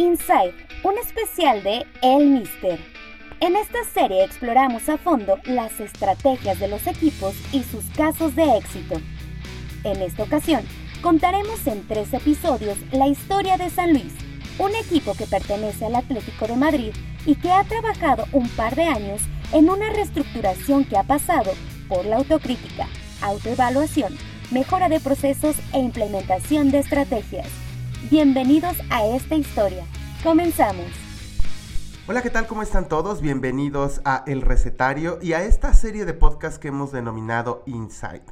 Inside, un especial de El Mister. En esta serie exploramos a fondo las estrategias de los equipos y sus casos de éxito. En esta ocasión, contaremos en tres episodios la historia de San Luis, un equipo que pertenece al Atlético de Madrid y que ha trabajado un par de años en una reestructuración que ha pasado por la autocrítica, autoevaluación, mejora de procesos e implementación de estrategias. Bienvenidos a esta historia. Comenzamos. Hola, ¿qué tal? ¿Cómo están todos? Bienvenidos a El Recetario y a esta serie de podcast que hemos denominado Insight.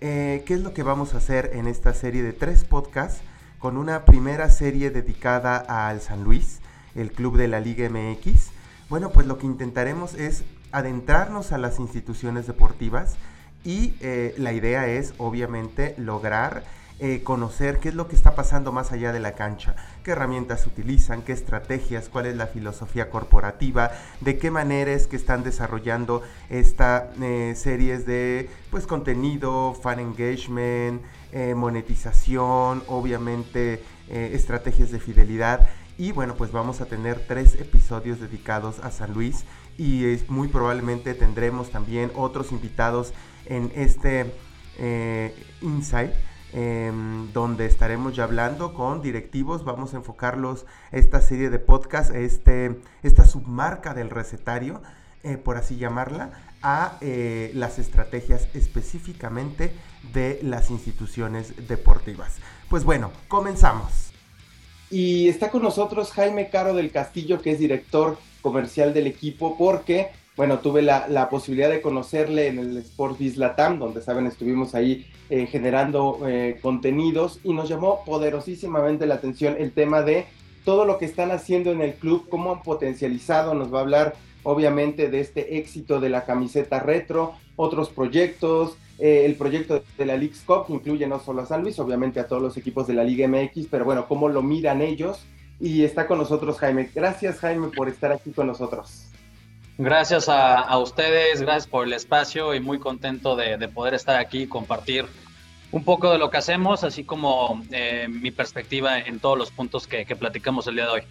Eh, ¿Qué es lo que vamos a hacer en esta serie de tres podcasts? Con una primera serie dedicada al San Luis, el club de la Liga MX. Bueno, pues lo que intentaremos es adentrarnos a las instituciones deportivas y eh, la idea es obviamente lograr eh, conocer qué es lo que está pasando más allá de la cancha, qué herramientas utilizan, qué estrategias, cuál es la filosofía corporativa, de qué manera es que están desarrollando esta eh, series de pues contenido, fan engagement, eh, monetización, obviamente estrategias de fidelidad. Y bueno, pues vamos a tener tres episodios dedicados a San Luis y muy probablemente tendremos también otros invitados en este Insight Em, donde estaremos ya hablando con directivos. Vamos a enfocarlos esta serie de podcast, este, esta submarca del recetario, eh, por así llamarla, a eh, las estrategias específicamente de las instituciones deportivas. Pues bueno, comenzamos. Y está con nosotros Jaime Caro del Castillo, que es director comercial del equipo, porque bueno, tuve la, posibilidad de conocerle en el Sport Latam, donde saben, estuvimos ahí eh, generando eh, contenidos y nos llamó poderosísimamente la atención el tema de todo lo que están haciendo en el club, cómo han potencializado, nos va a hablar obviamente de este éxito de la camiseta retro, otros proyectos, eh, el proyecto de la League Cup, que incluye no solo a San Luis, obviamente a todos los equipos de la Liga MX, pero bueno, cómo lo miran ellos. Y está con nosotros Jaime. Gracias Jaime por estar aquí con nosotros. Gracias a, ustedes, gracias por el espacio y muy contento de, poder estar aquí y compartir un poco de lo que hacemos, así como eh, mi perspectiva en todos los puntos que, platicamos el día de hoy.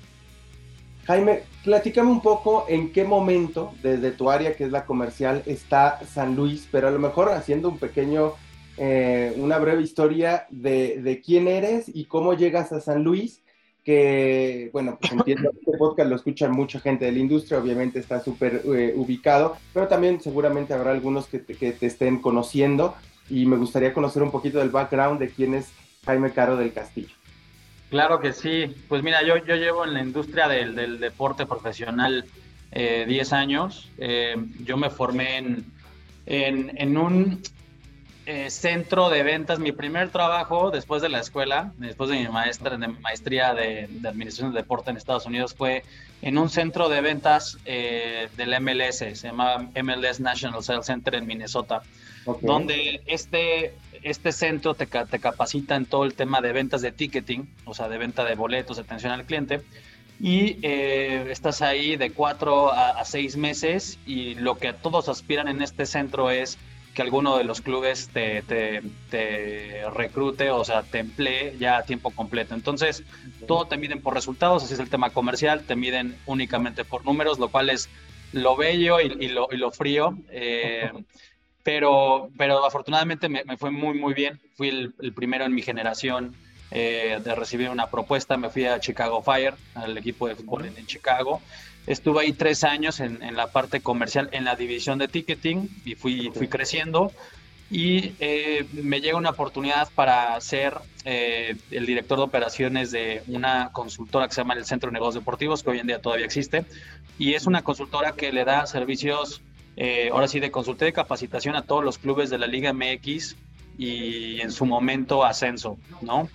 Jaime, platícame un poco en qué momento, desde tu área que es la comercial, está San Luis, pero a lo mejor haciendo un pequeño, eh, una breve historia de, de quién eres y cómo llegas a San Luis que, bueno, pues entiendo, este podcast lo escuchan mucha gente de la industria, obviamente está súper eh, ubicado, pero también seguramente habrá algunos que te, estén conociendo y me gustaría conocer un poquito del background de quién es Jaime Caro del Castillo. Claro que sí, pues mira, yo, yo llevo en la industria del, deporte profesional 10 eh, años, eh, yo me formé en, en, en un eh, centro de ventas. Mi primer trabajo después de la escuela, después de mi maestra, de maestría de, Administración de Deporte en Estados Unidos, fue en un centro de ventas eh, del MLS, se llama MLS National Sales Center en Minnesota, donde este, este centro te, te capacita en todo el tema de ventas de ticketing, o sea, de venta de boletos, atención al cliente y eh, estás ahí de cuatro a, a, seis meses y lo que todos aspiran en este centro es que alguno de los clubes te, te, recrute, o sea, te emplee ya a tiempo completo. Entonces, todo te miden por resultados, así es el tema comercial, te miden únicamente por números, lo cual es lo bello y, lo, y lo, frío. Eh, pero, pero afortunadamente me, fue muy, muy bien. Fui el, primero en mi generación eh, de recibir una propuesta. Me fui a Chicago Fire, al equipo de fútbol en Chicago. Estuve ahí tres años en, la parte comercial, en la división de ticketing y fui, fui creciendo. Y eh, me llega una oportunidad para ser eh, el director de operaciones de una consultora que se llama el Centro de Negocios Deportivos, que hoy en día todavía existe. Y es una consultora que le da servicios, eh, ahora sí, de consulta de capacitación a todos los clubes de la Liga MX y en su momento ascenso, ¿no?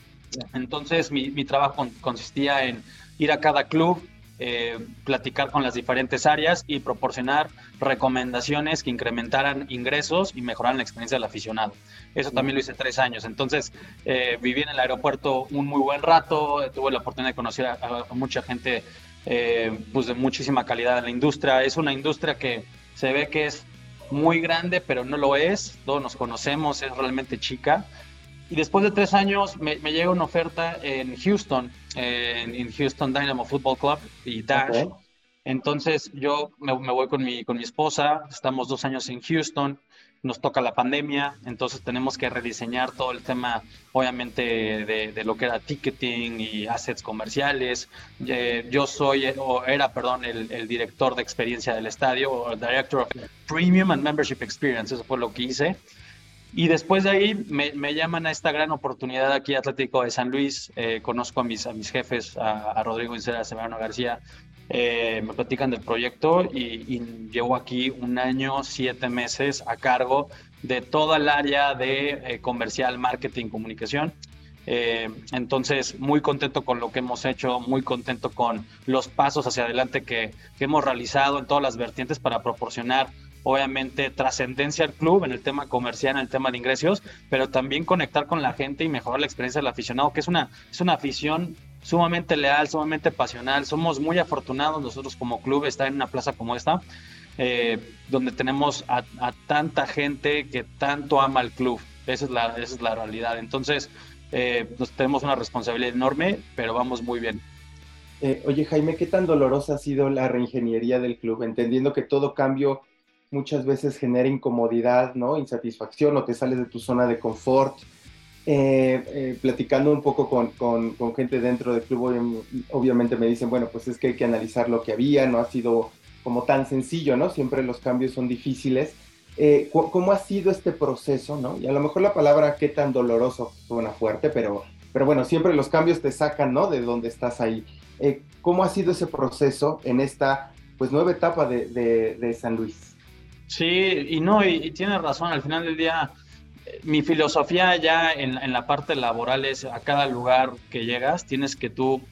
Entonces mi, mi trabajo consistía en ir a cada club, eh, platicar con las diferentes áreas y proporcionar recomendaciones que incrementaran ingresos y mejoraran la experiencia del aficionado. Eso también lo hice tres años. Entonces, eh, viví en el aeropuerto un muy buen rato, tuve la oportunidad de conocer a, mucha gente eh, pues de muchísima calidad en la industria. Es una industria que se ve que es muy grande, pero no lo es. Todos nos conocemos, es realmente chica. Y después de tres años me, llega una oferta en Houston, en, Houston Dynamo Football Club y Dash. Entonces yo me, voy con mi, con mi esposa, estamos dos años en Houston, nos toca la pandemia, entonces tenemos que rediseñar todo el tema, obviamente, de, lo que era ticketing y assets comerciales. yo soy, o era, perdón, el, director de experiencia del estadio, o Director of Premium and Membership Experience, eso fue lo que hice. Y después de ahí me, llaman a esta gran oportunidad aquí Atlético de San Luis. Eh, conozco a mis, a mis jefes, a, Rodrigo Incera, a Severano García, eh, me platican del proyecto y, llevo aquí un año, siete meses a cargo de toda el área de eh, comercial, marketing, comunicación. Eh, entonces, muy contento con lo que hemos hecho, muy contento con los pasos hacia adelante que, que hemos realizado en todas las vertientes para proporcionar obviamente trascendencia al club en el tema comercial, en el tema de ingresos, pero también conectar con la gente y mejorar la experiencia del aficionado, que es una, es una afición sumamente leal, sumamente pasional. Somos muy afortunados nosotros como club estar en una plaza como esta, eh, donde tenemos a, tanta gente que tanto ama al club. Esa es la, esa es la realidad. Entonces, eh, nos tenemos una responsabilidad enorme, pero vamos muy bien. Eh, oye, Jaime, ¿qué tan dolorosa ha sido la reingeniería del club? Entendiendo que todo cambio muchas veces genera incomodidad, ¿no? Insatisfacción o te sales de tu zona de confort. Eh, eh, platicando un poco con, con, gente dentro del club, obviamente me dicen, bueno, pues es que hay que analizar lo que había, no ha sido como tan sencillo, ¿no? Siempre los cambios son difíciles. Eh, ¿Cómo ha sido este proceso, ¿no? Y a lo mejor la palabra qué tan doloroso suena fuerte, pero, pero bueno, siempre los cambios te sacan, ¿no? De donde estás ahí. ¿Cómo ha sido ese proceso en esta, pues, nueva etapa de, de, San Luis? Sí, y no, y, tienes razón, al final del día mi filosofía ya en, la parte laboral es a cada lugar que llegas tienes que tú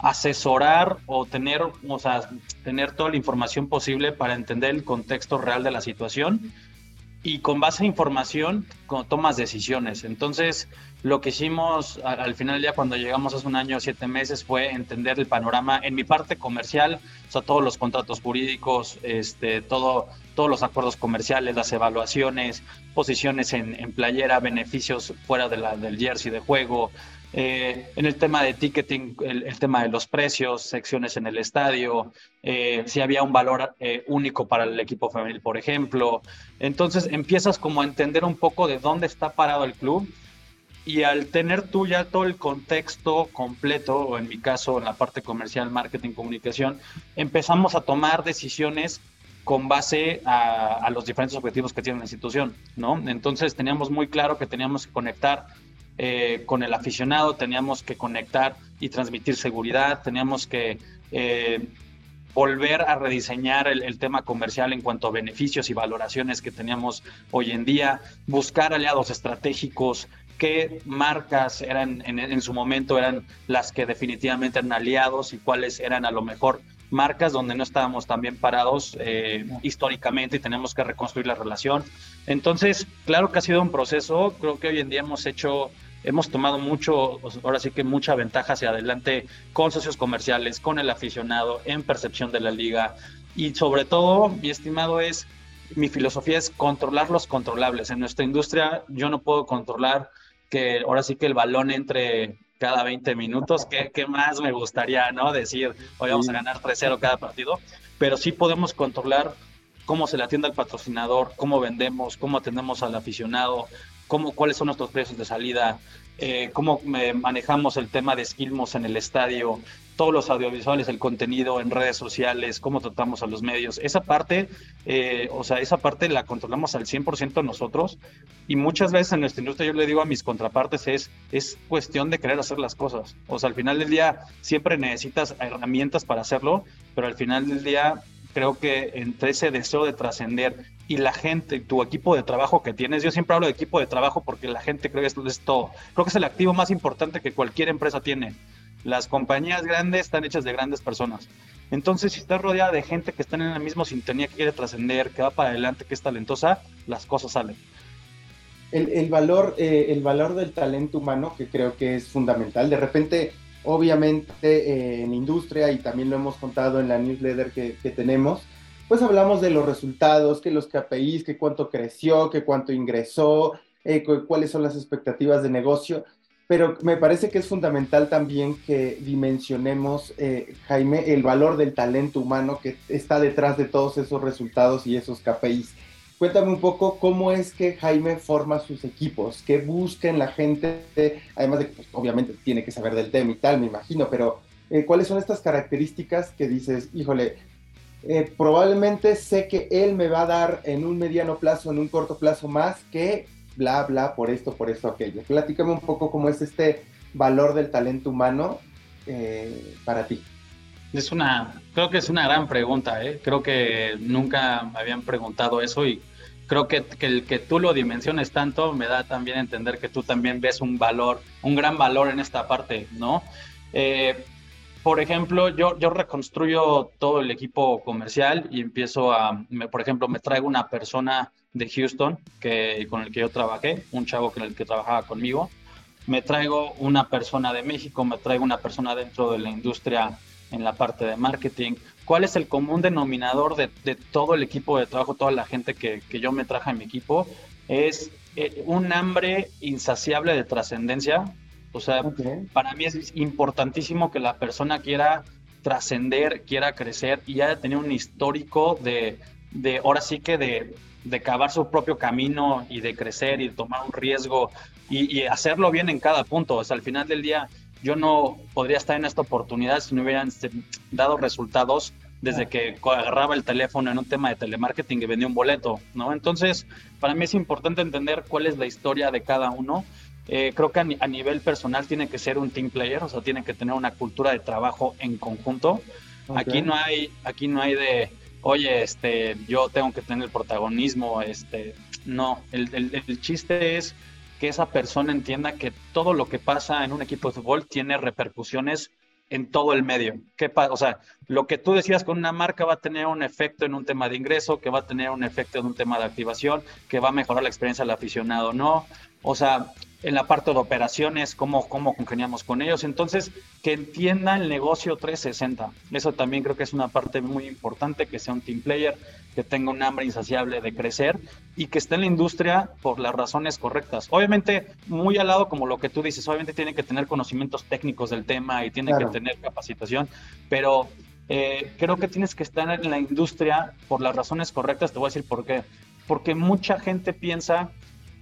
asesorar o tener, o sea, tener toda la información posible para entender el contexto real de la situación y con base a información tomas decisiones. Entonces, lo que hicimos al, final ya cuando llegamos hace un año, siete meses, fue entender el panorama en mi parte comercial, o sea, todos los contratos jurídicos, este, todo, todos los acuerdos comerciales, las evaluaciones, posiciones en, playera, beneficios fuera de la, del jersey de juego, eh, en el tema de ticketing, el, tema de los precios, secciones en el estadio, eh, si había un valor eh, único para el equipo femenil, por ejemplo. Entonces empiezas como a entender un poco de dónde está parado el club y al tener tú ya todo el contexto completo, o en mi caso en la parte comercial, marketing, comunicación, empezamos a tomar decisiones con base a, a los diferentes objetivos que tiene la institución, ¿no? Entonces teníamos muy claro que teníamos que conectar eh, con el aficionado, teníamos que conectar y transmitir seguridad, teníamos que eh, volver a rediseñar el, tema comercial en cuanto a beneficios y valoraciones que teníamos hoy en día, buscar aliados estratégicos, qué marcas eran en, su momento eran las que definitivamente eran aliados y cuáles eran a lo mejor marcas donde no estábamos tan bien parados eh, históricamente y tenemos que reconstruir la relación. Entonces, claro que ha sido un proceso, creo que hoy en día hemos hecho hemos tomado mucho, ahora sí que mucha ventaja hacia adelante con socios comerciales, con el aficionado, en percepción de la liga. Y sobre todo, mi estimado, es, mi filosofía es controlar los controlables. En nuestra industria yo no puedo controlar que ahora sí que el balón entre cada 20 minutos, ¿qué, qué más me gustaría, no? Decir, hoy vamos a ganar 3-0 cada partido, pero sí podemos controlar cómo se le atiende al patrocinador, cómo vendemos, cómo atendemos al aficionado, cómo, cuáles son nuestros precios de salida, eh, cómo eh, manejamos el tema de skillmos en el estadio, todos los audiovisuales, el contenido en redes sociales, cómo tratamos a los medios. Esa parte, eh, o sea, esa parte la controlamos al 100% nosotros y muchas veces en nuestra industria yo le digo a mis contrapartes es, es cuestión de querer hacer las cosas. O sea, al final del día siempre necesitas herramientas para hacerlo, pero al final del día creo que entre ese deseo de trascender y la gente, tu equipo de trabajo que tienes, yo siempre hablo de equipo de trabajo porque la gente cree que esto es todo. Creo que es el activo más importante que cualquier empresa tiene. Las compañías grandes están hechas de grandes personas. Entonces, si estás rodeada de gente que está en la misma sintonía, que quiere trascender, que va para adelante, que es talentosa, las cosas salen. El, valor, eh, el valor del talento humano, que creo que es fundamental. De repente, obviamente eh, en industria y también lo hemos contado en la newsletter que, tenemos, pues hablamos de los resultados, que los KPIs, que cuánto creció, que cuánto ingresó, eh, cuáles son las expectativas de negocio. pero me parece que es fundamental también que dimensionemos, eh, Jaime, el valor del talento humano que está detrás de todos esos resultados y esos KPIs. Cuéntame un poco cómo es que Jaime forma sus equipos, qué busca en la gente, además de que pues, obviamente tiene que saber del tema y tal, me imagino, pero eh, cuáles son estas características que dices, híjole, eh, probablemente sé que él me va a dar en un mediano plazo, en un corto plazo más que bla, bla, por esto, por esto, aquello. Platícame un poco cómo es este valor del talento humano eh, para ti. Es una, creo que es una gran pregunta, creo que nunca me habían preguntado eso y creo que, el que tú lo dimensiones tanto me da también entender que tú también ves un valor, un gran valor en esta parte, ¿no? Eh, por ejemplo, yo, yo reconstruyo todo el equipo comercial y empiezo a, por ejemplo, me traigo una persona de Houston que, con el que yo trabajé, un chavo con el que trabajaba conmigo. Me traigo una persona de México, me traigo una persona dentro de la industria en la parte de marketing. ¿Cuál es el común denominador de, de todo el equipo de trabajo, toda la gente que, que yo me traje a mi equipo? Es eh, un hambre insaciable de trascendencia. O sea, para mí es importantísimo que la persona quiera trascender, quiera crecer y haya tenido un histórico de, de ahora sí que de, de cavar su propio camino y de crecer y de tomar un riesgo y, hacerlo bien en cada punto. O sea, al final del día yo no podría estar en esta oportunidad si no hubieran dado resultados desde que agarraba el teléfono en un tema de telemarketing y vendía un boleto, ¿no? Entonces, para mí es importante entender cuál es la historia de cada uno. Eh, creo que a, nivel personal tiene que ser un team player, o sea, tiene que tener una cultura de trabajo en conjunto. Aquí no hay, aquí no hay de, oye, este, yo tengo que tener el protagonismo, este, no, el, el, chiste es que esa persona entienda que todo lo que pasa en un equipo de fútbol tiene repercusiones en todo el medio. ¿Qué o sea, lo que tú decías con una marca va a tener un efecto en un tema de ingreso, que va a tener un efecto en un tema de activación, que va a mejorar la experiencia del aficionado, ¿no? O sea, en la parte de operaciones, cómo, cómo congeniamos con ellos. Entonces, que entienda el negocio 360. Eso también creo que es una parte muy importante, que sea un team player, que tenga un hambre insaciable de crecer y que esté en la industria por las razones correctas. Obviamente, muy al lado como lo que tú dices, obviamente tiene que tener conocimientos técnicos del tema y tiene que tener capacitación, pero eh, creo que tienes que estar en la industria por las razones correctas. Te voy a decir por qué. Porque mucha gente piensa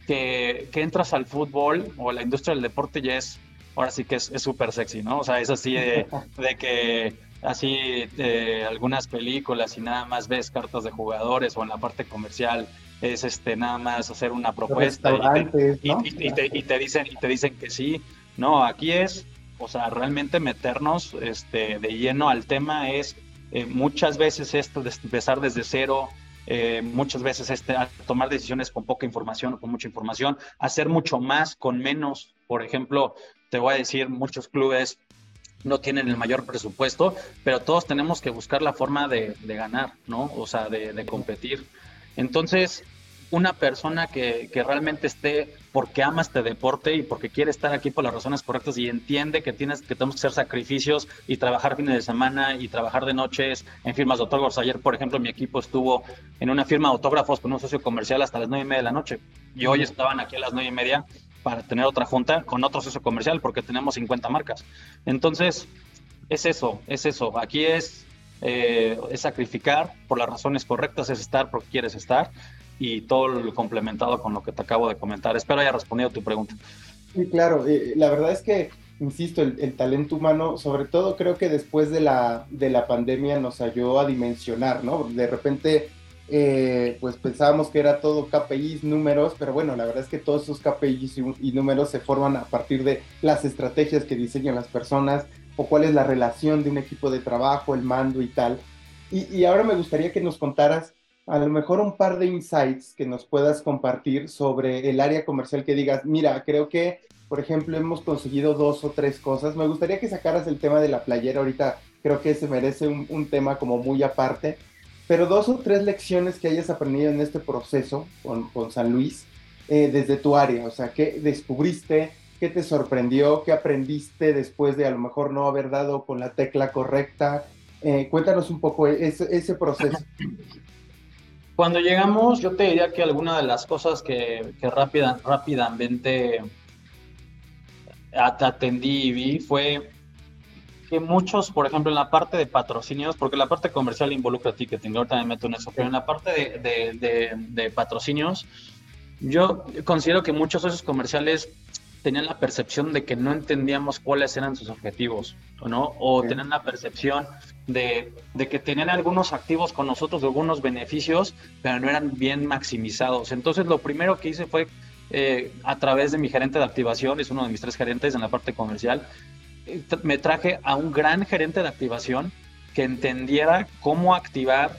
que, entras al fútbol o a la industria del deporte ya es, ahora sí que es súper sexy, ¿no? O sea, es así de, que así de algunas películas y nada más ves cartas de jugadores o en la parte comercial es este nada más hacer una propuesta y te, dicen y te dicen que sí no aquí es o sea realmente meternos este de lleno al tema es eh, muchas veces esto de empezar desde cero eh, muchas veces este, tomar decisiones con poca información o con mucha información, hacer mucho más con menos. Por ejemplo, te voy a decir, muchos clubes no tienen el mayor presupuesto, pero todos tenemos que buscar la forma de, ganar, ¿no? O sea, de, de competir. Entonces, una persona que, que, realmente esté porque ama este deporte y porque quiere estar aquí por las razones correctas y entiende que tienes que tenemos que hacer sacrificios y trabajar fines de semana y trabajar de noches en firmas de autógrafos. Ayer, por ejemplo, mi equipo estuvo en una firma de autógrafos con un socio comercial hasta las nueve y media de la noche y hoy estaban aquí a las nueve y media para tener otra junta con otro socio comercial porque tenemos 50 marcas. Entonces, es eso, es eso. Aquí es, eh, es sacrificar por las razones correctas, es estar porque quieres estar y todo lo complementado con lo que te acabo de comentar. Espero haya respondido tu pregunta. Sí, claro. Eh, la verdad es que, insisto, el, talento humano, sobre todo creo que después de la, de la pandemia nos ayudó a dimensionar, ¿no? De repente, eh, pues pensábamos que era todo KPIs, números, pero bueno, la verdad es que todos esos KPIs y, números se forman a partir de las estrategias que diseñan las personas o cuál es la relación de un equipo de trabajo, el mando y tal. Y, y ahora me gustaría que nos contaras a lo mejor un par de insights que nos puedas compartir sobre el área comercial que digas, mira, creo que, por ejemplo, hemos conseguido dos o tres cosas. Me gustaría que sacaras el tema de la playera ahorita, creo que se merece un, tema como muy aparte, pero dos o tres lecciones que hayas aprendido en este proceso con, San Luis eh, desde tu área, o sea, ¿qué descubriste? ¿Qué te sorprendió? ¿Qué aprendiste después de a lo mejor no haber dado con la tecla correcta? Eh, cuéntanos un poco ese, ese proceso. Cuando llegamos, yo te diría que alguna de las cosas que, rápida, rápidamente atendí y vi fue que muchos, por ejemplo, en la parte de patrocinios, porque la parte comercial involucra ticketing, ahorita me meto en eso, pero en la parte de, patrocinios, yo considero que muchos socios comerciales tenían la percepción de que no entendíamos cuáles eran sus objetivos, ¿no? O tenían la percepción de, que tenían algunos activos con nosotros, algunos beneficios, pero no eran bien maximizados. Entonces, lo primero que hice fue, eh, a través de mi gerente de activación, es uno de mis tres gerentes en la parte comercial, me traje a un gran gerente de activación que entendiera cómo activar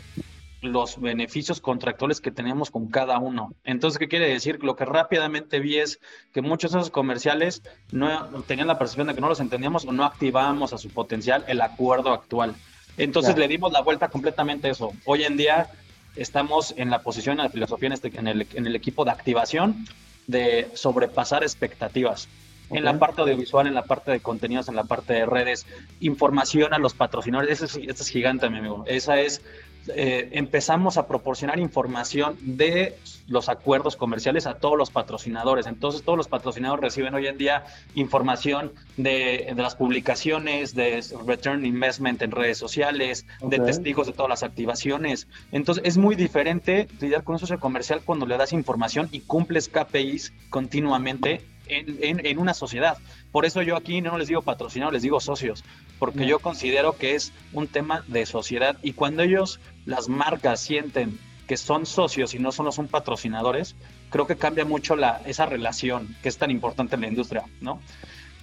los beneficios contractuales que tenemos con cada uno. Entonces, ¿qué quiere decir? Lo que rápidamente vi es que muchos de esos comerciales no tenían la percepción de que no los entendíamos o no activábamos a su potencial el acuerdo actual. Entonces le dimos la vuelta completamente a eso. Hoy en día estamos en la posición, en la filosofía, en, este, en, el, en el equipo de activación de sobrepasar expectativas en la parte audiovisual, en la parte de contenidos, en la parte de redes, información a los patrocinadores. Eso es, es gigante, mi amigo. Esa es, eh, empezamos a proporcionar información de los acuerdos comerciales a todos los patrocinadores. Entonces, todos los patrocinadores reciben hoy en día información de, de las publicaciones, de return investment en redes sociales, de testigos de todas las activaciones. Entonces, es muy diferente lidiar con un socio comercial cuando le das información y cumples KPIs continuamente en, una sociedad. Por eso yo aquí no les digo patrocinados, les digo socios, porque yo considero que es un tema de sociedad y cuando ellos, las marcas, sienten que son socios y no solo son patrocinadores, creo que cambia mucho la, esa relación que es tan importante en la industria, ¿no?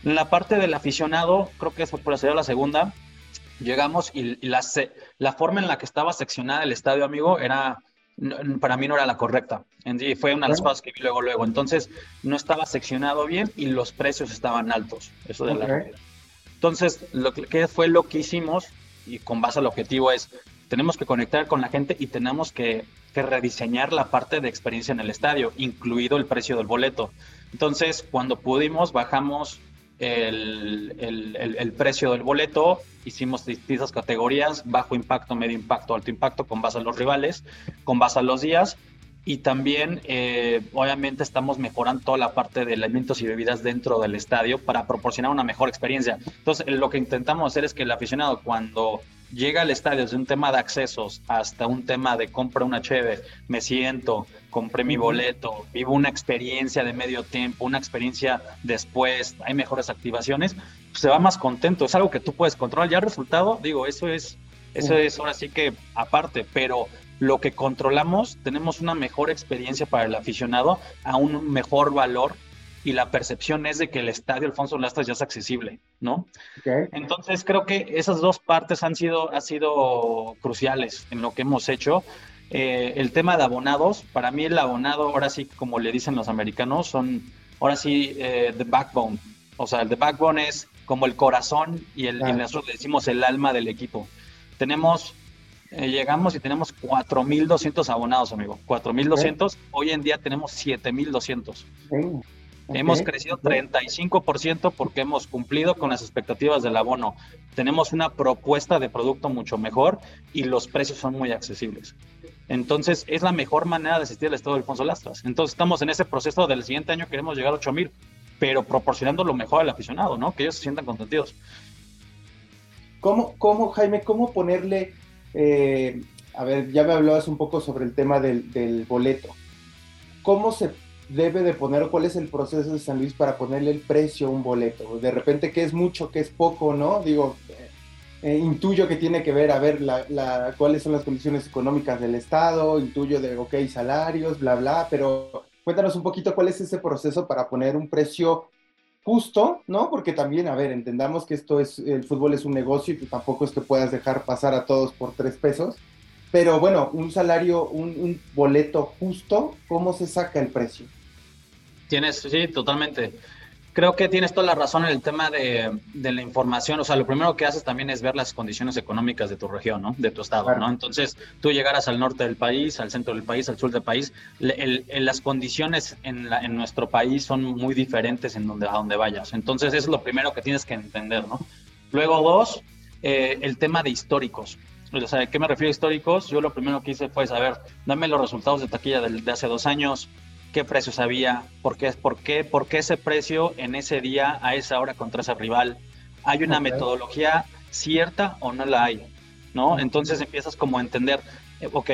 En la parte del aficionado, creo que eso puede ser la segunda, llegamos y, la, la forma en la que estaba seccionada el estadio, amigo, era para mí no era la correcta. Fue una de las cosas que vi luego, luego. Entonces, no estaba seccionado bien y los precios estaban altos. Eso de la Entonces, lo que fue lo que hicimos y con base al objetivo es, tenemos que conectar con la gente y tenemos que, que rediseñar la parte de experiencia en el estadio, incluido el precio del boleto. Entonces, cuando pudimos, bajamos el, precio del boleto, hicimos distintas categorías, bajo impacto, medio impacto, alto impacto, con base a los rivales, con base a los días. Y también, eh, obviamente, estamos mejorando toda la parte de alimentos y bebidas dentro del estadio para proporcionar una mejor experiencia. Entonces, lo que intentamos hacer es que el aficionado, cuando llega al estadio desde un tema de accesos hasta un tema de compra una cheve, me siento, compré mi boleto, vivo una experiencia de medio tiempo, una experiencia después, hay mejores activaciones, pues se va más contento, es algo que tú puedes controlar. Ya el resultado, digo, eso es, eso es ahora sí que aparte, pero lo que controlamos, tenemos una mejor experiencia para el aficionado a un mejor valor y la percepción es de que el estadio Alfonso Lastras ya es accesible, ¿no? Entonces creo que esas dos partes han sido, han sido cruciales en lo que hemos hecho. Eh, el tema de abonados, para mí el abonado, ahora sí, como le dicen los americanos, son, ahora sí, eh, the backbone. O sea, el the backbone es como el corazón y, el, nosotros le decimos el alma del equipo. Tenemos, eh, llegamos y tenemos 4.200 abonados, amigo. 4.200. Hoy en día tenemos 7.200. Hemos crecido 35% porque hemos cumplido con las expectativas del abono. Tenemos una propuesta de producto mucho mejor y los precios son muy accesibles. Entonces, es la mejor manera de asistir al estado de Alfonso Lastras. Entonces, estamos en ese proceso del siguiente año, queremos llegar a 8 mil, pero proporcionando lo mejor al aficionado, ¿no? Que ellos se sientan contentos. ¿Cómo, cómo Jaime, cómo ponerle, eh, a ver, ya me hablabas un poco sobre el tema del, boleto. ¿Cómo se debe de poner cuál es el proceso de San Luis para ponerle el precio a un boleto. De repente, ¿qué es mucho, qué es poco, no? Digo, eh, eh, intuyo que tiene que ver a ver cuáles son las condiciones económicas del Estado, intuyo de, ok, salarios, bla, bla, pero cuéntanos un poquito cuál es ese proceso para poner un precio justo, ¿no? Porque también, a ver, entendamos que esto es, el fútbol es un negocio y tampoco es que puedas dejar pasar a todos por tres pesos. Pero bueno, un salario, un, un boleto justo, ¿cómo se saca el precio? Tienes, sí, totalmente. Creo que tienes toda la razón en el tema de, de, la información. O sea, lo primero que haces también es ver las condiciones económicas de tu región, ¿no? De tu estado, ¿no? Entonces, tú llegarás al norte del país, al centro del país, al sur del país, las condiciones en, la, en, nuestro país son muy diferentes en donde, a donde vayas. Entonces, eso es lo primero que tienes que entender, ¿no? Luego, dos, eh, el tema de históricos. O sea, ¿a qué me refiero a históricos? Yo lo primero que hice fue saber, dame los resultados de taquilla de, de hace dos años, qué precios había, por qué, por qué, por qué ese precio en ese día, a esa hora contra ese rival. ¿Hay una metodología cierta o no la hay? ¿No? Entonces empiezas como a entender, eh, ok,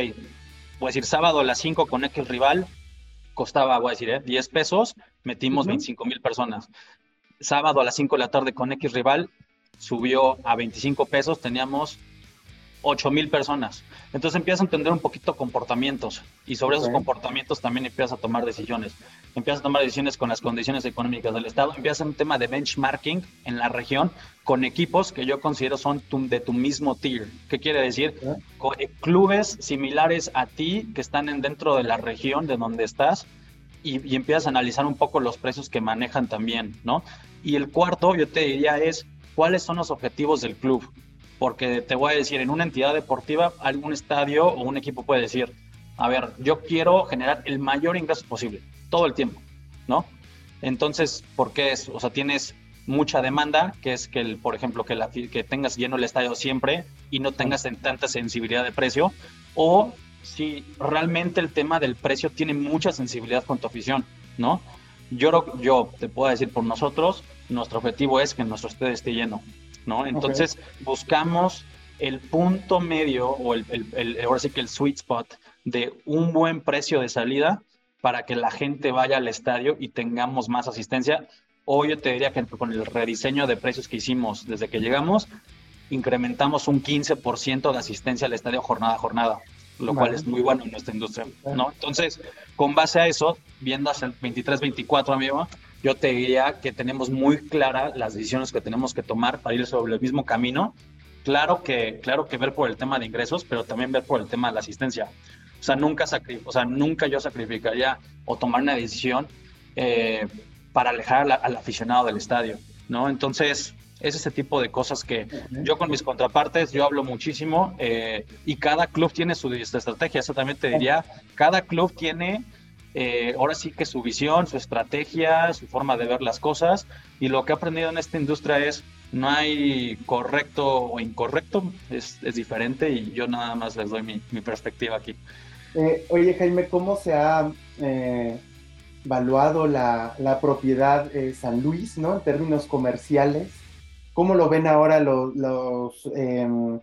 voy a decir sábado a las 5 con X rival, costaba, voy a decir, ¿eh? 10 pesos, metimos 25 mil personas. Sábado a las 5 de la tarde con X rival, subió a 25 pesos, teníamos 8 mil personas. Entonces empiezas a entender un poquito comportamientos y sobre esos comportamientos también empiezas a tomar decisiones. Empiezas a tomar decisiones con las condiciones económicas del Estado. Empiezas un tema de benchmarking en la región con equipos que yo considero son de tu mismo tier. ¿Qué quiere decir? Eh, clubes similares a ti que están en, dentro de la región de donde estás y, y empiezas a analizar un poco los precios que manejan también, ¿no? Y el cuarto, yo te diría, es cuáles son los objetivos del club porque te voy a decir, en una entidad deportiva, algún estadio o un equipo puede decir, a ver, yo quiero generar el mayor ingreso posible, todo el tiempo, ¿no? Entonces, ¿por qué es? O sea, tienes mucha demanda, que es que, el, por ejemplo, que, la, que tengas lleno el estadio siempre y no tengas tanta sensibilidad de precio, o si realmente el tema del precio tiene mucha sensibilidad con tu afición, ¿no? Yo, yo te puedo decir por nosotros, nuestro objetivo es que nuestro estadio esté lleno. ¿No? Entonces buscamos el punto medio o el, el, ahora sí que el sweet spot de un buen precio de salida para que la gente vaya al estadio y tengamos más asistencia. Hoy yo te diría que con el rediseño de precios que hicimos desde que llegamos, incrementamos un 15% de asistencia al estadio jornada a jornada, lo cual es muy bueno en nuestra industria, ¿no? Entonces, con base a eso, viendo hasta el 23-24, amigo, yo te diría que tenemos muy claras las decisiones que tenemos que tomar para ir sobre el mismo camino. Claro que, claro que ver por el tema de ingresos, pero también ver por el tema de la asistencia. O sea, nunca, o sea, nunca yo sacrificaría o tomar una decisión eh, para alejar al, aficionado del estadio, ¿no? Entonces, es ese tipo de cosas que yo con mis contrapartes, yo hablo muchísimo eh, y cada club tiene su estrategia. Eso también te diría, cada club tiene eh, ahora sí que su visión, su estrategia, su forma de ver las cosas y lo que he aprendido en esta industria es no hay correcto o incorrecto, es, diferente y yo nada más les doy mi, perspectiva aquí. Eh, oye Jaime, ¿cómo se ha eh, evaluado la, propiedad San Luis ¿no? en términos comerciales? ¿Cómo lo ven ahora los, los, em,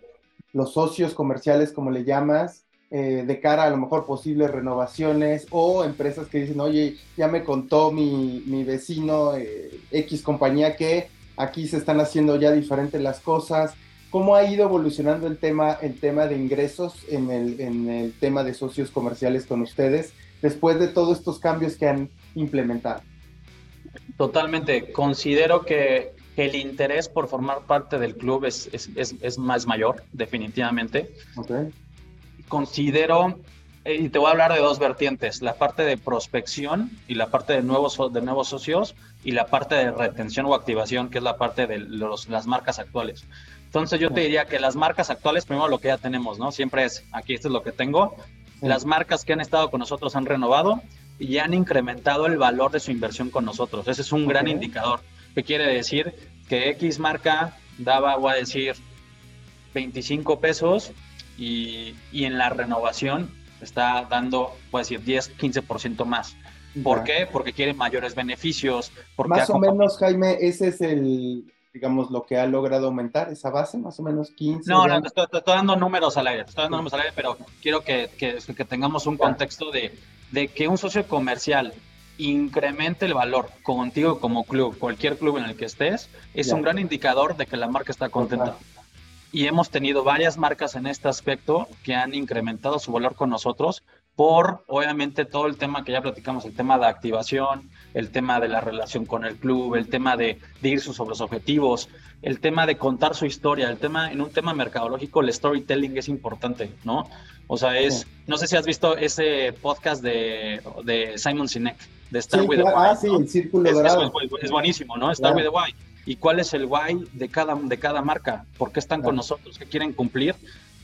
los socios comerciales, como le llamas? Eh, de cara a lo mejor posibles renovaciones o empresas que dicen, oye, ya me contó mi, mi vecino eh, X compañía que aquí se están haciendo ya diferentes las cosas. ¿Cómo ha ido evolucionando el tema, el tema de ingresos en el, en el tema de socios comerciales con ustedes después de todos estos cambios que han implementado? Totalmente. Considero que el interés por formar parte del club es, es, es, es más mayor, definitivamente. Okay considero, eh, y te voy a hablar de dos vertientes, la parte de prospección y la parte de nuevos, de nuevos socios y la parte de retención o activación, que es la parte de los, las marcas actuales. Entonces yo te diría que las marcas actuales, primero lo que ya tenemos, ¿no? Siempre es, aquí esto es lo que tengo. Las marcas que han estado con nosotros han renovado y han incrementado el valor de su inversión con nosotros. Ese es un gran indicador. ¿Qué quiere decir? Que X marca daba, voy a decir, 25 pesos y, en la renovación está dando, puede decir, 10, 15% más. ¿Por qué? Porque quiere mayores beneficios. Porque más o menos, Jaime, ese es el, digamos, lo que ha logrado aumentar esa base, más o menos 15. No, no, te estoy, dando números al aire, estoy dando números al aire, pero quiero que, que, que tengamos un contexto de, de, que un socio comercial incremente el valor contigo como club, cualquier club en el que estés, es un gran indicador de que la marca está contenta y hemos tenido varias marcas en este aspecto que han incrementado su valor con nosotros por, obviamente, todo el tema que ya platicamos, el tema de activación, el tema de la relación con el club, el tema de, ir sobre los objetivos, el tema de contar su historia, el tema, en un tema mercadológico, el storytelling es importante, ¿no? O sea, es, no sé si has visto ese podcast de, de Simon Sinek, de Star with the Ah, sí, el círculo dorado. Es, buenísimo, ¿no? Star with the Why y cuál es el why de cada, de cada marca, por qué están con nosotros, qué quieren cumplir.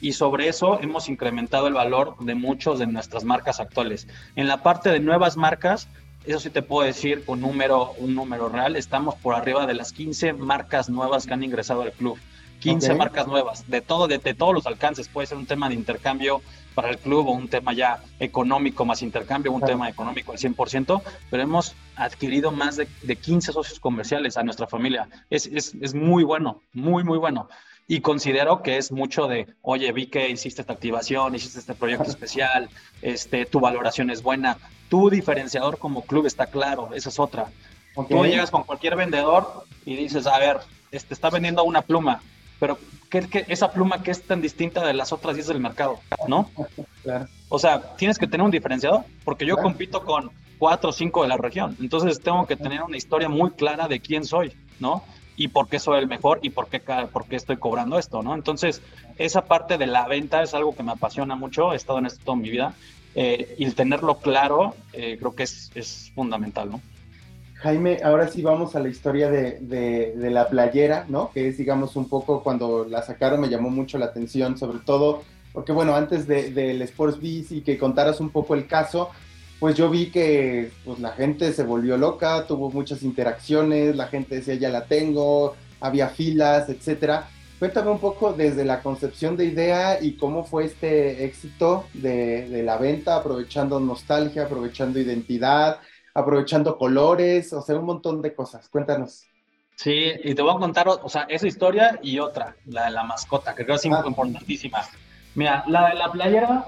Y sobre eso hemos incrementado el valor de muchos de nuestras marcas actuales. En la parte de nuevas marcas, eso sí te puedo decir un número, un número real, estamos por arriba de las 15 marcas nuevas que han ingresado al club. 15 marcas nuevas, de todo, de, todos los alcances. Puede ser un tema de intercambio para el club o un tema ya económico más intercambio, un tema económico al 100%, pero hemos adquirido más de, de 15 socios comerciales a nuestra familia. Es, es, es muy bueno, muy, muy bueno. Y considero que es mucho de, oye, vi que hiciste esta activación, hiciste este proyecto especial, este, tu valoración es buena, tu diferenciador como club está claro, esa es otra. Tú llegas con cualquier vendedor y dices, a ver, este está vendiendo una pluma, pero ¿qué, esa pluma que es tan distinta de las otras 10 del mercado? ¿No? Claro. O sea, tienes que tener un diferenciador, porque yo compito con cuatro o cinco de la región, entonces tengo que tener una historia muy clara de quién soy, ¿no? y por qué soy el mejor y por qué, por qué estoy cobrando esto, ¿no? Entonces, esa parte de la venta es algo que me apasiona mucho, he estado en esto toda mi vida, eh, y el tenerlo claro eh, creo que es, es, fundamental, ¿no? Jaime, ahora sí vamos a la historia de, la playera, ¿no? Que es, digamos, un poco cuando la sacaron me llamó mucho la atención, sobre todo porque, bueno, antes del de, Sports Biz y que contaras un poco el caso, pues yo vi que pues, la gente se volvió loca, tuvo muchas interacciones, la gente decía ya la tengo, había filas, etcétera. Cuéntame un poco desde la concepción de idea y cómo fue este éxito de, la venta, aprovechando nostalgia, aprovechando identidad, aprovechando colores, o sea, un montón de cosas. Cuéntanos. Sí, y te voy a contar, o sea, esa historia y otra, la de la mascota, que creo que es ah. importantísima. Mira, la de la playera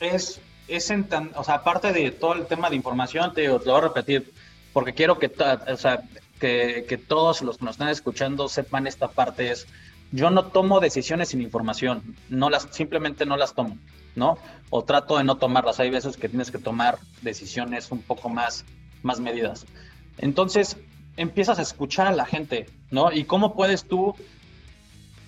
es es en tan, o sea, aparte de todo el tema de información, te, lo voy a repetir, porque quiero que, o sea, que, que, todos los que nos están escuchando sepan esta parte es, yo no tomo decisiones sin información, no las, simplemente no las tomo, ¿no? O trato de no tomarlas, hay veces que tienes que tomar decisiones un poco más, más medidas. Entonces, empiezas a escuchar a la gente, ¿no? Y cómo puedes tú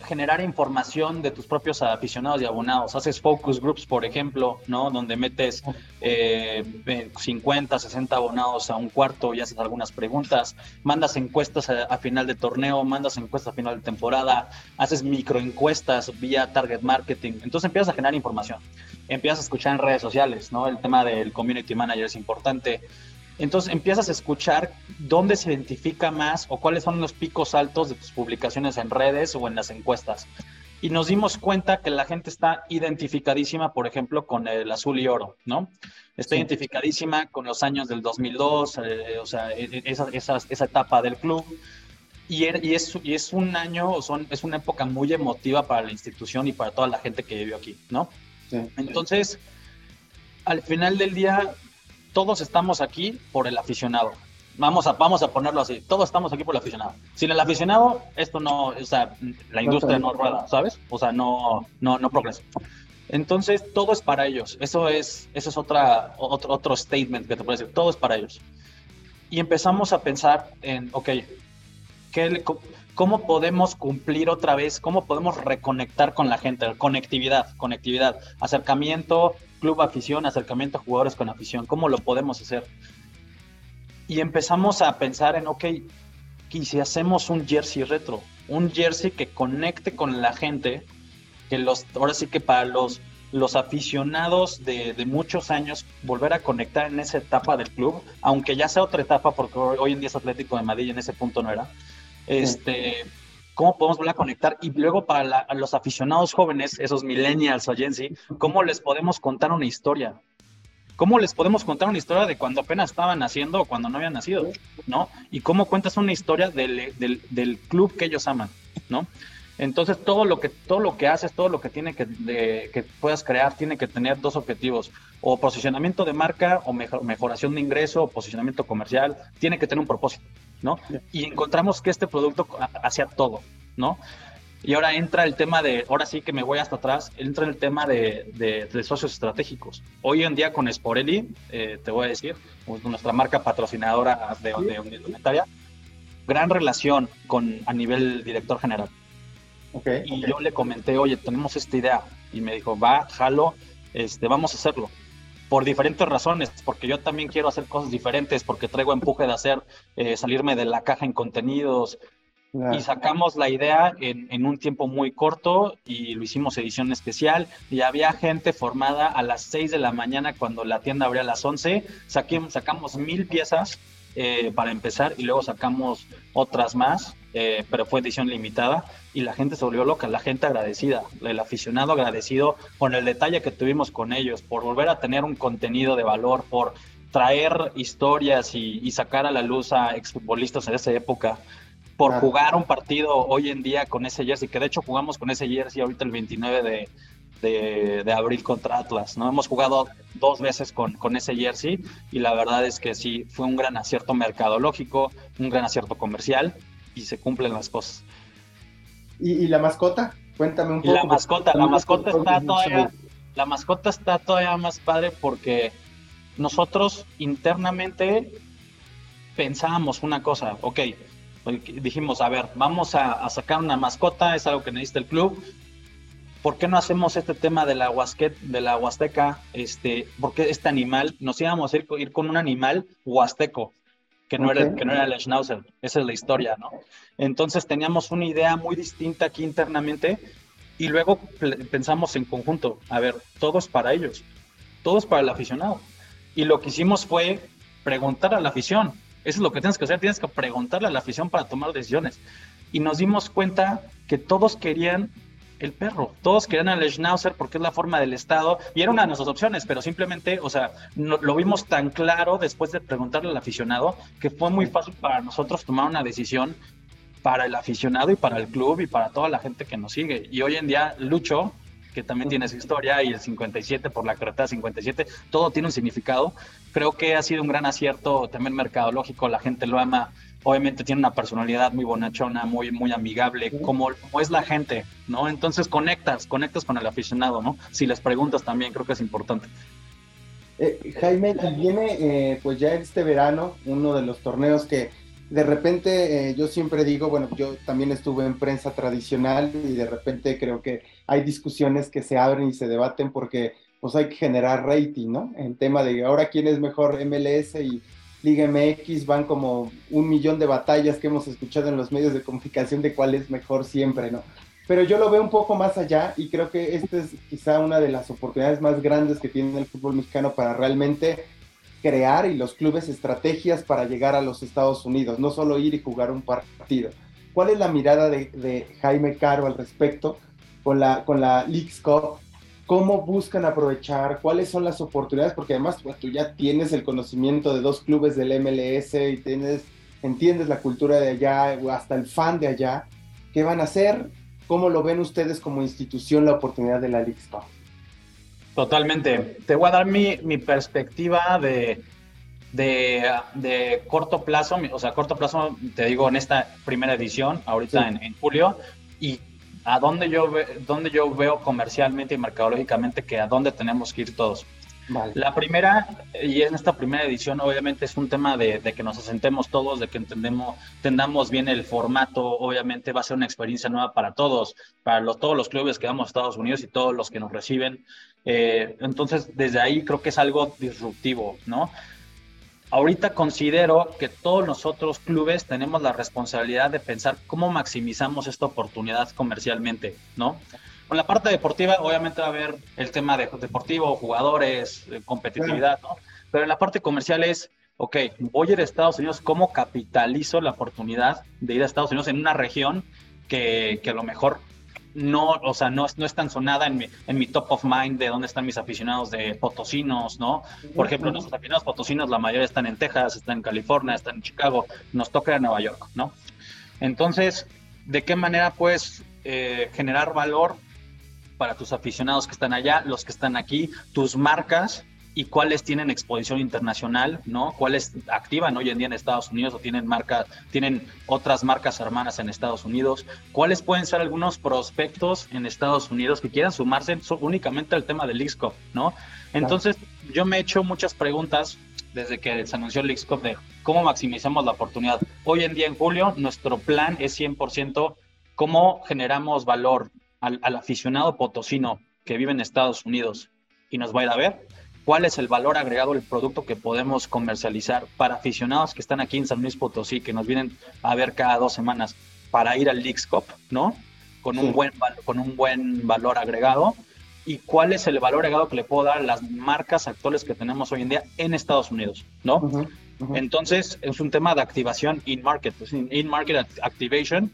generar información de tus propios aficionados y abonados. Haces focus groups, por ejemplo, ¿no? Donde metes 50, eh, 60 abonados a un cuarto y haces algunas preguntas. Mandas encuestas a, final de torneo, mandas encuestas a final de temporada, haces microencuestas vía target marketing. Entonces empiezas a generar información. Empiezas a escuchar en redes sociales, ¿no? El tema del community manager es importante. Entonces empiezas a escuchar dónde se identifica más o cuáles son los picos altos de tus publicaciones en redes o en las encuestas. Y nos dimos cuenta que la gente está identificadísima, por ejemplo, con el azul y oro, ¿no? Está identificadísima con los años del 2002, eh, o sea, e, e, esa, esa, etapa del club. Y, er, y, es, y es un año, son, es una época muy emotiva para la institución y para toda la gente que vivió aquí, ¿no? Entonces, al final del día, todos estamos aquí por el aficionado. Vamos a, vamos a ponerlo así, todos estamos aquí por el aficionado. Sin el aficionado, esto no, o sea, la industria no rueda, ¿sabes? O sea, no, no, no progresa. Entonces, todo es para ellos. Eso es, eso es otra, otro, otro statement que te puedo decir. Todo es para ellos. Y empezamos a pensar en, ok, ¿qué, ¿cómo podemos cumplir otra vez? ¿Cómo podemos reconectar con la gente? Conectividad, conectividad, acercamiento, club afición, acercamiento a jugadores con afición, ¿cómo lo podemos hacer? Y empezamos a pensar en, ok, ¿y si hacemos un jersey retro? Un jersey que conecte con la gente, que los, ahora sí que para los, los aficionados de, muchos años, volver a conectar en esa etapa del club, aunque ya sea otra etapa, porque hoy en día es Atlético de Madrid y en ese punto no era, este, cómo podemos volver a conectar y luego para los aficionados jóvenes, esos millennials o Gen Z, cómo les podemos contar una historia. ¿Cómo les podemos contar una historia de cuando apenas estaban naciendo o cuando no habían nacido? ¿No? Y cómo cuentas una historia del, del, del club que ellos aman, ¿no? Entonces todo lo que todo lo que haces, todo lo que tiene que, que puedas crear tiene que tener dos objetivos, o posicionamiento de marca o mejor, mejoración de ingreso o posicionamiento comercial, tiene que tener un propósito, ¿no? Y encontramos que este producto hacía todo, ¿no? Y ahora entra el tema de, ahora sí que me voy hasta atrás, entra el tema de, de, socios estratégicos. Hoy en día con Sporelli, eh, te voy a decir, nuestra marca patrocinadora de, de, de gran relación con a nivel director general y yo le comenté, oye, tenemos esta idea. Y me dijo, va, jalo, este, vamos a hacerlo. Por diferentes razones, porque yo también quiero hacer cosas diferentes, porque traigo empuje de hacer, eh, salirme de la caja en contenidos. Y sacamos la idea en, en, un tiempo muy corto y lo hicimos edición especial. Y había gente formada a las 6 de la mañana cuando la tienda abría a las 11. sacamos mil piezas eh, para empezar y luego sacamos otras más eh, pero fue edición limitada y la gente se volvió loca, la gente agradecida, el aficionado agradecido con el detalle que tuvimos con ellos, por volver a tener un contenido de valor, por traer historias y, sacar a la luz a exfutbolistas de esa época, por jugar un partido hoy en día con ese jersey, que de hecho jugamos con ese jersey ahorita el 29 de, de, abril contra Atlas, ¿no? Hemos jugado dos veces con, con ese jersey y la verdad es que sí, fue un gran acierto mercadológico, un gran acierto comercial y se cumplen las cosas. ¿Y, la mascota? Cuéntame un poco. La mascota, la mascota está todavía, la mascota está todavía más padre porque nosotros internamente pensábamos una cosa, ok, dijimos, a ver, vamos a, a sacar una mascota, es algo que necesita el club, ¿por qué no hacemos este tema de la, huasquet, de la huasteca? Este, porque este animal, nos íbamos a ir, ir con un animal huasteco, que no, era, que no era el Schnauzer, esa es la historia, ¿no? Entonces teníamos una idea muy distinta aquí internamente y luego pensamos en conjunto, a ver, todos para ellos, todos para el aficionado. Y lo que hicimos fue preguntar a la afición, eso es lo que tienes que hacer, tienes que preguntarle a la afición para tomar decisiones. Y nos dimos cuenta que todos querían el perro. Todos querían al Schnauzer porque es la forma del Estado y era una de nuestras opciones, pero simplemente, o sea, lo vimos tan claro después de preguntarle al aficionado que fue muy fácil para nosotros tomar una decisión para el aficionado y para el club y para toda la gente que nos sigue. Y hoy en día, Lucho, que también tiene su historia, y el 57 por la carretera 57, todo tiene un significado. Creo que ha sido un gran acierto también mercadológico, la gente lo ama obviamente tiene una personalidad muy bonachona, muy, muy amigable, como, es la gente, ¿no? Entonces conectas, conectas con el aficionado, ¿no? Si les preguntas también, creo que es importante. Eh, Jaime, viene eh, pues ya este verano uno de los torneos que de repente eh, yo siempre digo, bueno, yo también estuve en prensa tradicional y de repente creo que hay discusiones que se abren y se debaten porque pues hay que generar rating, ¿no? En tema de ahora quién es mejor MLS y Liga MX van como un millón de batallas que hemos escuchado en los medios de comunicación de cuál es mejor siempre, ¿no? Pero yo lo veo un poco más allá y creo que esta es quizá una de las oportunidades más grandes que tiene el fútbol mexicano para realmente crear y los clubes estrategias para llegar a los Estados Unidos, no solo ir y jugar un partido. ¿Cuál es la mirada de, Jaime Caro al respecto con la, con la Leagues Cup cómo buscan aprovechar, cuáles son las oportunidades, porque además pues, tú ya tienes el conocimiento de dos clubes del MLS y tienes, entiendes la cultura de allá o hasta el fan de allá. ¿Qué van a hacer? ¿Cómo lo ven ustedes como institución la oportunidad de la League Cup? Totalmente. Te voy a dar mi, mi perspectiva de, de, corto plazo, o sea, corto plazo, te digo, en esta primera edición, ahorita en, en, julio, y a dónde yo, dónde yo veo comercialmente y mercadológicamente que a dónde tenemos que ir todos. La primera, y en esta primera edición, obviamente es un tema de, que nos asentemos todos, de que entendemos, entendamos bien el formato. Obviamente va a ser una experiencia nueva para todos, para los, todos los clubes que vamos a Estados Unidos y todos los que nos reciben. Eh, entonces, desde ahí creo que es algo disruptivo, ¿no? Ahorita considero que todos nosotros clubes tenemos la responsabilidad de pensar cómo maximizamos esta oportunidad comercialmente, ¿no? Con la parte deportiva, obviamente va a haber el tema de deportivo, jugadores, eh, competitividad, ¿no? Pero en la parte comercial es, ok, voy a ir a Estados Unidos, ¿cómo capitalizo la oportunidad de ir a Estados Unidos en una región que, que a lo mejor no, o sea, no, no es tan sonada en mi, en mi top of mind de dónde están mis aficionados de potosinos, ¿no? Por ejemplo, nuestros aficionados potosinos, la mayoría están en Texas, están en California, están en Chicago, nos toca en Nueva York, ¿no? Entonces, ¿de qué manera puedes eh, generar valor para tus aficionados que están allá, los que están aquí, tus marcas y cuáles tienen exposición internacional, ¿no? Cuáles activan hoy en día en Estados Unidos o tienen marcas, tienen otras marcas hermanas en Estados Unidos, cuáles pueden ser algunos prospectos en Estados Unidos que quieran sumarse únicamente al tema del League ¿no? Entonces, yo me he hecho muchas preguntas desde que se anunció el League de cómo maximizamos la oportunidad. Hoy en día, en julio, nuestro plan es 100% cómo generamos valor al, aficionado potosino que vive en Estados Unidos y nos va a ver cuál es el valor agregado del producto que podemos comercializar para aficionados que están aquí en San Luis Potosí, que nos vienen a ver cada dos semanas para ir al Leagues Cup, ¿no? Con un, buen, con un buen valor agregado. ¿Y cuál es el valor agregado que le puedo dar a las marcas actuales que tenemos hoy en día en Estados Unidos, ¿no? Entonces, es un tema de activación in-market, in-market activation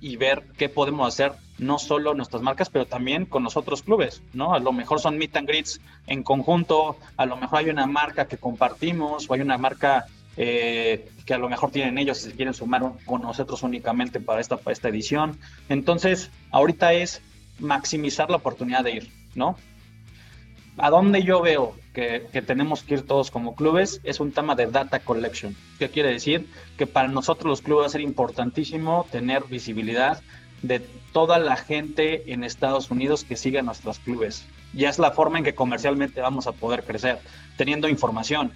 y ver qué podemos hacer, no solo nuestras marcas, pero también con los otros clubes, ¿no? A lo mejor son meet and greets en conjunto, a lo mejor hay una marca que compartimos o hay una marca eh, que a lo mejor tienen ellos y se quieren sumar con nosotros únicamente para esta, esta edición. Entonces, ahorita es maximizar la oportunidad de ir, ¿no? a dónde yo veo que, tenemos que ir todos como clubes es un tema de data collection. ¿Qué quiere decir? Que para nosotros los clubes va a ser importantísimo tener visibilidad de toda la gente en Estados Unidos que sigue nuestros clubes. Ya es la forma en que comercialmente vamos a poder crecer, teniendo información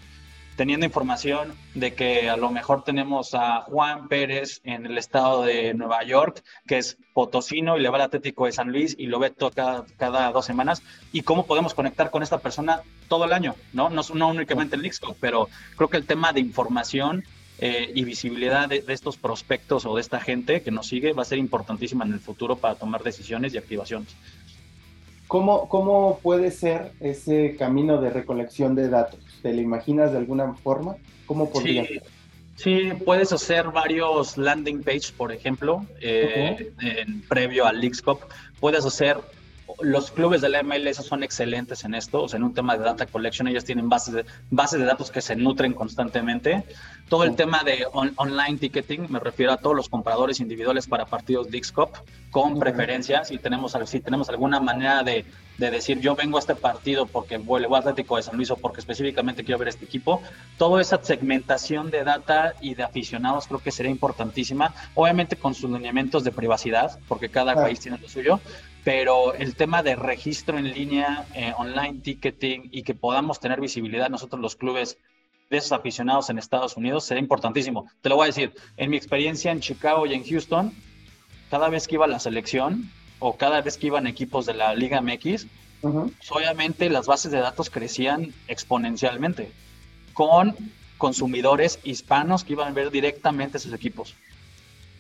teniendo información de que a lo mejor tenemos a Juan Pérez en el estado de Nueva York, que es potosino y le va al Atlético de San Luis y lo ve cada, cada dos semanas, y cómo podemos conectar con esta persona todo el año, ¿no? No, no únicamente en Lixco, pero creo que el tema de información eh, y visibilidad de, de, estos prospectos o de esta gente que nos sigue va a ser importantísima en el futuro para tomar decisiones y activaciones. ¿Cómo, ¿Cómo puede ser ese camino de recolección de datos? ¿Te lo imaginas de alguna forma? ¿Cómo podría sí, Sí, puedes hacer varios landing page, por ejemplo, eh, en, previo al Leagues Cup. Puedes hacer los clubes de la MLS son excelentes en esto, o sea, en un tema de data collection, ellos tienen bases de, bases de datos que se nutren constantemente. Todo el tema de online ticketing, me refiero a todos los compradores individuales para partidos Leagues Cup, con preferencias, y tenemos, si tenemos alguna manera de, de, decir, yo vengo a este partido porque vuelvo Atlético de San Luis o porque específicamente quiero ver este equipo, toda esa segmentación de data y de aficionados creo que sería importantísima, obviamente con sus lineamientos de privacidad, porque cada país tiene lo suyo, pero el tema de registro en línea, eh, online ticketing y que podamos tener visibilidad nosotros los clubes de esos aficionados en Estados Unidos sería importantísimo. Te lo voy a decir, en mi experiencia en Chicago y en Houston, cada vez que iba a la selección o cada vez que iban equipos de la Liga MX, pues, obviamente las bases de datos crecían exponencialmente con consumidores hispanos que iban a ver directamente esos equipos.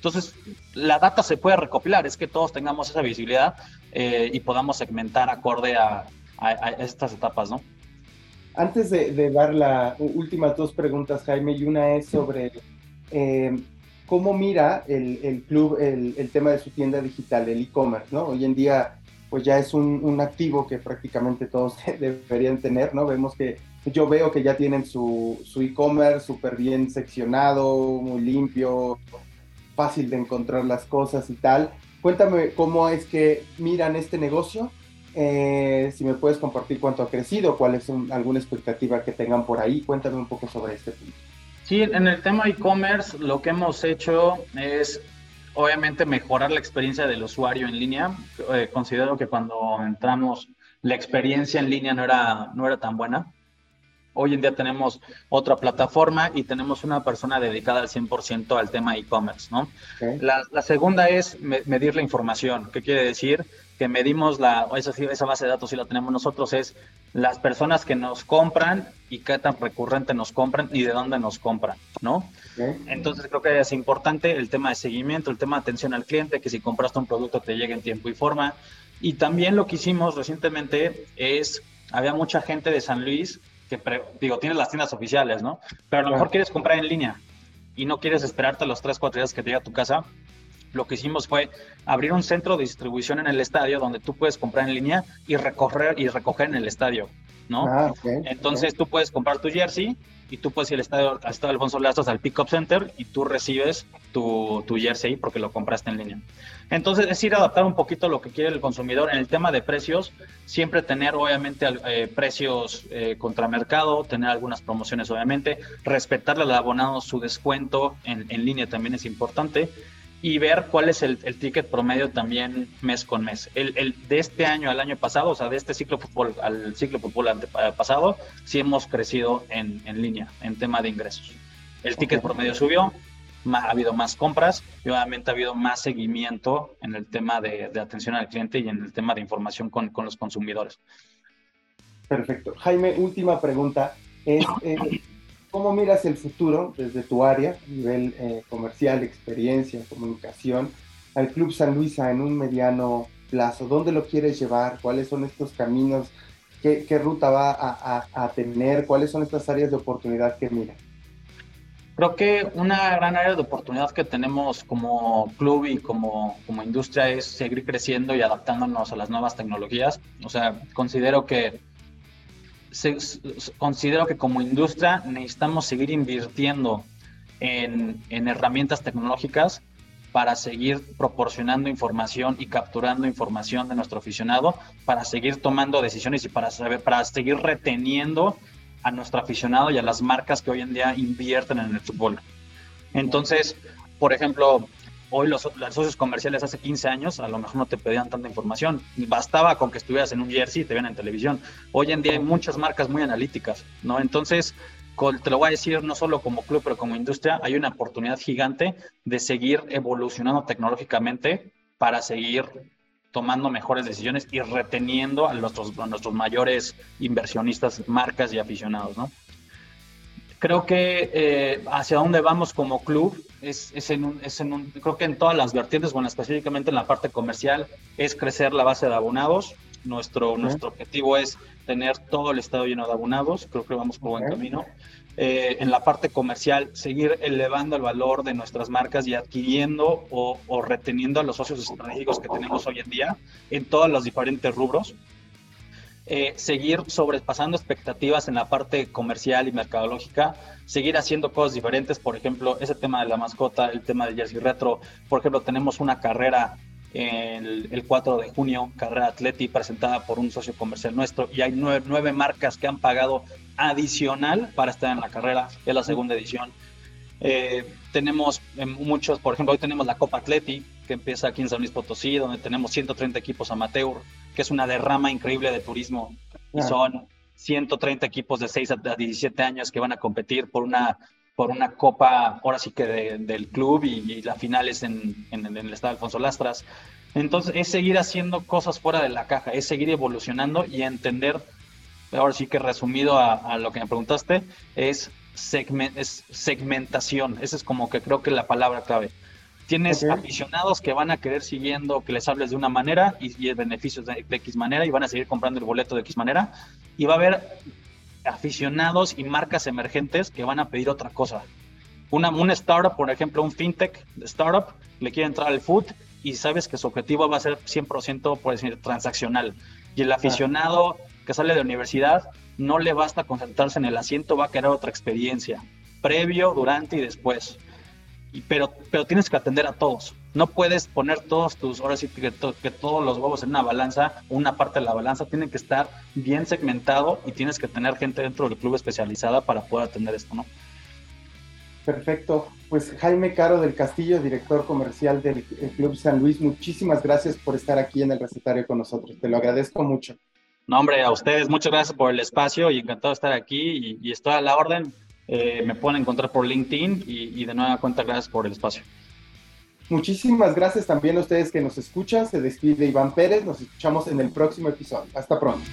Entonces, la data se puede recopilar, es que todos tengamos esa visibilidad eh, y podamos segmentar acorde a, estas etapas, ¿no? Antes de, dar las últimas dos preguntas, Jaime, y una es sobre eh, cómo mira el, club el, tema de su tienda digital, el e-commerce, ¿no? Hoy en día, pues ya es un, activo que prácticamente todos deberían tener, ¿no? Vemos que yo veo que ya tienen su, su e-commerce súper bien seccionado, muy limpio, fácil de encontrar las cosas y tal. Cuéntame cómo es que miran este negocio, eh, si me puedes compartir cuánto ha crecido, cuál es alguna expectativa que tengan por ahí, cuéntame un poco sobre este punto. Sí, en el tema e-commerce lo que hemos hecho es obviamente mejorar la experiencia del usuario en línea. Eh, considero que cuando entramos la experiencia en línea no era, no era tan buena. Hoy en día tenemos otra plataforma y tenemos una persona dedicada al 100% al tema e-commerce, ¿no? La, segunda es medir la información. ¿Qué quiere decir? Que medimos la, esa, esa base de datos si la tenemos nosotros, es las personas que nos compran y qué tan recurrente nos compran y de dónde nos compran, ¿no? Entonces creo que es importante el tema de seguimiento, el tema de atención al cliente, que si compraste un producto te llegue en tiempo y forma. Y también lo que hicimos recientemente es, había mucha gente de San Luis que, digo, tienes las tiendas oficiales, ¿no? Pero a lo mejor quieres comprar en línea y no quieres esperarte los 3, 4 días que te llegue a tu casa. Lo que hicimos fue abrir un centro de distribución en el estadio donde tú puedes comprar en línea y recoger, y recoger en el estadio, ¿no? Ah, Entonces tú puedes comprar tu jersey y tú puedes ir al estadio, al Alfonso Lastras al Pickup Center y tú recibes tu, tu jersey porque lo compraste en línea. Entonces es ir a adaptar un poquito lo que quiere el consumidor. En el tema de precios, siempre tener obviamente eh, precios eh, contra mercado, tener algunas promociones obviamente, respetarle al abonado su descuento en, en línea también es importante y ver cuál es el, ticket promedio también mes con mes. El, el, de este año al año pasado, o sea, de este ciclo fútbol al ciclo fútbol pasado, sí hemos crecido en, en línea en tema de ingresos. El ticket promedio subió, ha habido más compras y obviamente ha habido más seguimiento en el tema de, atención al cliente y en el tema de información con, con los consumidores. Perfecto. Jaime, última pregunta. Es, eh, ¿Cómo miras el futuro desde tu área, nivel eh, comercial, experiencia, comunicación, al Club San Luisa en un mediano plazo? ¿Dónde lo quieres llevar? ¿Cuáles son estos caminos? ¿Qué, qué ruta va a, a, a, tener? ¿Cuáles son estas áreas de oportunidad que miras? Creo que una gran área de oportunidad que tenemos como club y como, como industria es seguir creciendo y adaptándonos a las nuevas tecnologías. O sea, considero que considero que como industria necesitamos seguir invirtiendo en, en, herramientas tecnológicas para seguir proporcionando información y capturando información de nuestro aficionado, para seguir tomando decisiones y para, saber, para seguir reteniendo a nuestro aficionado y a las marcas que hoy en día invierten en el fútbol. Entonces, por ejemplo, hoy los, socios comerciales hace 15 años a lo mejor no te pedían tanta información. Bastaba con que estuvieras en un jersey y te vean en televisión. Hoy en día hay muchas marcas muy analíticas, ¿no? Entonces, te lo voy a decir no solo como club, pero como industria, hay una oportunidad gigante de seguir evolucionando tecnológicamente para seguir tomando mejores decisiones y reteniendo a nuestros, nuestros mayores inversionistas, marcas y aficionados, ¿no? Creo que eh, hacia dónde vamos como club es, es, en un, es en un, creo que en todas las vertientes, bueno, específicamente en la parte comercial, es crecer la base de abonados. Nuestro, nuestro objetivo es tener todo el estado lleno de abonados, creo que vamos por buen camino. Eh, en la parte comercial, seguir elevando el valor de nuestras marcas y adquiriendo o, reteniendo a los socios estratégicos que tenemos hoy en día en todos los diferentes rubros. Eh, seguir sobrepasando expectativas en la parte comercial y mercadológica, seguir haciendo cosas diferentes, por ejemplo, ese tema de la mascota, el tema del jersey retro, por ejemplo, tenemos una carrera el, el 4 de junio, carrera Atleti presentada por un socio comercial nuestro y hay nueve, marcas que han pagado adicional para estar en la carrera, es la segunda edición. Eh, tenemos eh, muchos, por ejemplo, hoy tenemos la Copa Atleti, que empieza aquí en San Luis Potosí, donde tenemos 130 equipos amateur, que es una derrama increíble de turismo. Y son 130 equipos de 6 a 17 años que van a competir por una, por una copa, ahora sí que del club, y, la final es en, en, en el estado Alfonso Lastras. Entonces, es seguir haciendo cosas fuera de la caja, es seguir evolucionando y entender ahora sí que resumido a, lo que me preguntaste, es, es segmentación. Esa es como que creo que la palabra clave. Tienes aficionados que van a querer siguiendo que les hables de una manera y, y beneficios de, X manera y van a seguir comprando el boleto de X manera. Y va a haber aficionados y marcas emergentes que van a pedir otra cosa. Una, un startup, por ejemplo, un fintech startup, le quiere entrar al food y sabes que su objetivo va a ser 100% por decir, transaccional. Y el aficionado que sale de universidad no le basta concentrarse en el asiento, va a querer otra experiencia, previo, durante y después. Y, pero, pero tienes que atender a todos. No puedes poner todos tus, ahora sí que, que todos los huevos en una balanza, una parte de la balanza tiene que estar bien segmentado y tienes que tener gente dentro del club especializada para poder atender esto, ¿no? Perfecto. Pues Jaime Caro del Castillo, director comercial del Club San Luis, muchísimas gracias por estar aquí en el recetario con nosotros. Te lo agradezco mucho. No, hombre, a ustedes muchas gracias por el espacio y encantado de estar aquí y, estoy a la orden. Eh, me pueden encontrar por LinkedIn y, y de nueva cuenta gracias por el espacio. Muchísimas gracias también a ustedes que nos escuchan. Se despide Iván Pérez. Nos escuchamos en el próximo episodio. Hasta pronto.